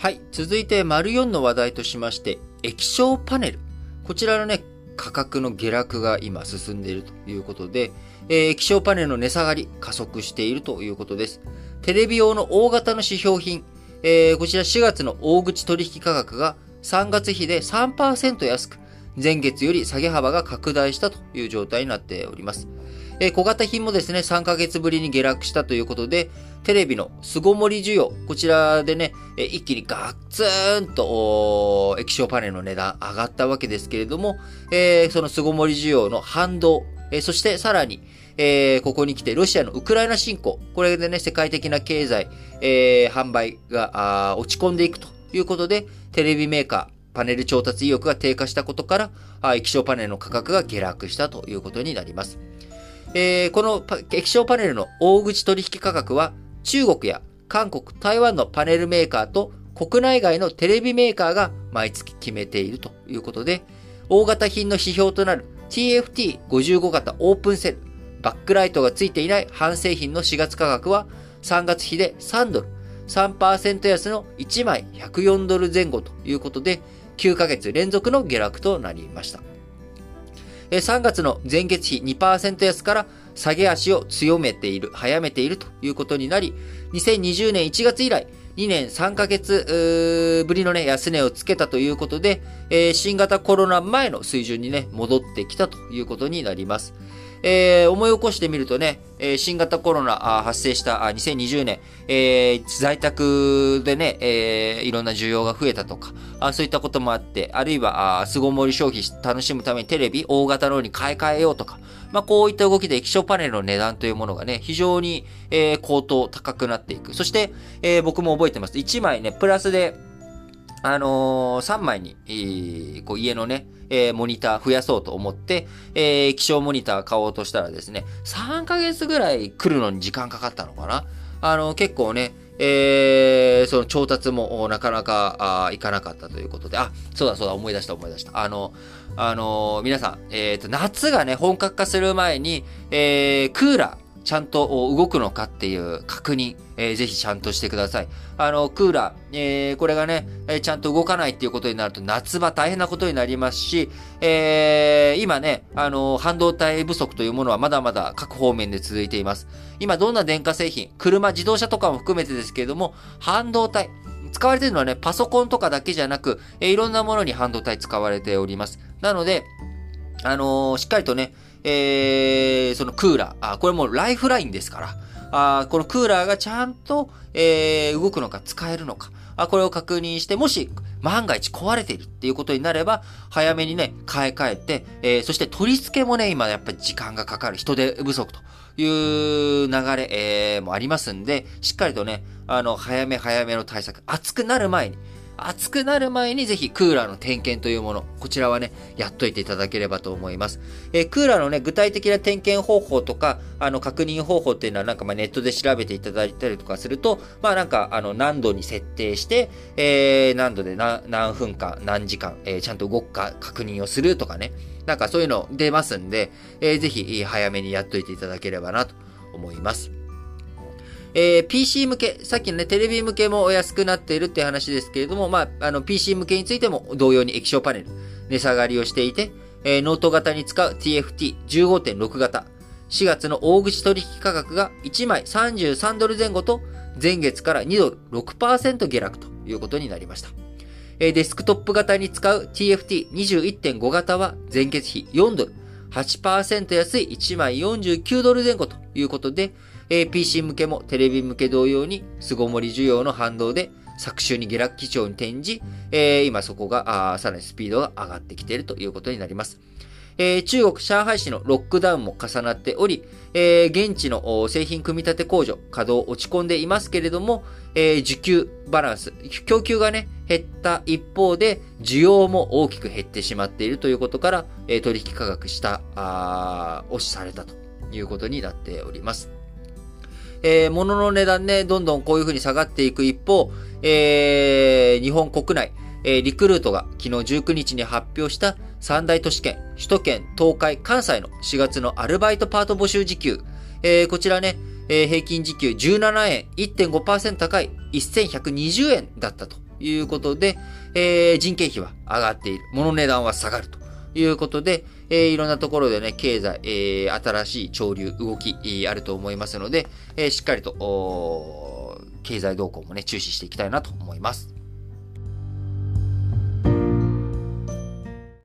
はい。続いて、丸4の話題としまして、液晶パネル。こちらのね、価格の下落が今進んでいるということで、えー、液晶パネルの値下がり加速しているということです。テレビ用の大型の指標品、えー、こちら4月の大口取引価格が3月比で3%安く、前月より下げ幅が拡大したという状態になっております。え、小型品もですね、3ヶ月ぶりに下落したということで、テレビの凄盛り需要、こちらでね、え、一気にガッツーンと液晶パネルの値段上がったわけですけれども、えー、その凄盛り需要の反動、えー、そしてさらに、えー、ここに来てロシアのウクライナ侵攻、これでね、世界的な経済、え、販売が落ち込んでいくということで、テレビメーカー、パネル調達意欲が低下したことから、液晶パネルの価格が下落したということになります。えー、この液晶パネルの大口取引価格は中国や韓国、台湾のパネルメーカーと国内外のテレビメーカーが毎月決めているということで、大型品の指標となる TFT55 型オープンセル、バックライトが付いていない半製品の4月価格は3月比で3ドル、3%安の1枚104ドル前後ということで、9ヶ月連続の下落となりました。3月の前月比2%安から下げ足を強めている、早めているということになり、2020年1月以来、2年3ヶ月ぶりのね、安値をつけたということで、新型コロナ前の水準にね、戻ってきたということになります。えー、思い起こしてみるとね、えー、新型コロナ発生したあ2020年、えー、在宅でね、えー、いろんな需要が増えたとか、あそういったこともあって、あるいは、巣ごもり消費楽しむためにテレビ、大型のように買い替えようとか、まあ、こういった動きで液晶パネルの値段というものがね、非常に、えー、高騰、高くなっていく。そして、えー、僕も覚えてます。1枚ね、プラスで、あのー、3枚に、えー、こう家のね、えー、モニター増やそうと思って、えー、気象モニター買おうとしたらですね、3ヶ月ぐらい来るのに時間かかったのかなあの、結構ね、えー、その調達もなかなかあいかなかったということで、あ、そうだそうだ、思い出した思い出した。あの、あのー、皆さん、えっ、ー、と、夏がね、本格化する前に、えー、クーラー、ちゃんと動くのかっていう確認、えー、ぜひちゃんとしてください。あの、クーラー、えー、これがね、えー、ちゃんと動かないっていうことになると夏場大変なことになりますし、えー、今ね、あの、半導体不足というものはまだまだ各方面で続いています。今どんな電化製品、車、自動車とかも含めてですけれども、半導体、使われてるのはね、パソコンとかだけじゃなく、えー、いろんなものに半導体使われております。なので、あのー、しっかりとね、えー、そのクーラー、あ、これもうライフラインですから、あこのクーラーがちゃんと、えー、動くのか使えるのか、あこれを確認して、もし万が一壊れているっていうことになれば、早めにね、買い替えて、えー、そして取り付けもね、今やっぱり時間がかかる。人手不足という流れ、えー、もありますんで、しっかりとね、あの、早め早めの対策、熱くなる前に、暑くなる前にぜひクーラーの点検というもの、こちらはね、やっといていただければと思います。えー、クーラーのね、具体的な点検方法とか、あの、確認方法っていうのはなんかまあネットで調べていただいたりとかすると、まあなんか、あの、何度に設定して、えー、何度で何分間、何時間、えー、ちゃんと動くか確認をするとかね、なんかそういうの出ますんで、えー、ぜひ早めにやっといていただければなと思います。えー、PC 向け、さっきのね、テレビ向けもお安くなっているっていう話ですけれども、まあ、あの、PC 向けについても同様に液晶パネル、値下がりをしていて、えー、ノート型に使う TFT15.6 型、4月の大口取引価格が1枚33ドル前後と、前月から2ドル6%下落ということになりました。えー、デスクトップ型に使う TFT21.5 型は前月比4ドル、8%安い1枚49ドル前後ということで、え PC 向けもテレビ向け同様に巣ごもり需要の反動で昨週に下落基調に転じ、え、今そこがさらにスピードが上がってきているということになります。え、中国上海市のロックダウンも重なっており、え、現地の製品組み立て工場、稼働落ち込んでいますけれども、え、需給バランス、供給がね、減った一方で、需要も大きく減ってしまっているということから、え、取引価格下、押しされたということになっております。えー、物の値段ね、どんどんこういう風に下がっていく一方、えー、日本国内、えー、リクルートが昨日19日に発表した三大都市圏、首都圏、東海、関西の4月のアルバイトパート募集時給、えー、こちらね、えー、平均時給17円、1.5%高い1120円だったということで、えー、人件費は上がっている。物値段は下がるということで、えー、いろんなところでね、経済、えー、新しい潮流、動き、あると思いますので、えー、しっかりと、経済動向もね、注視していきたいなと思います。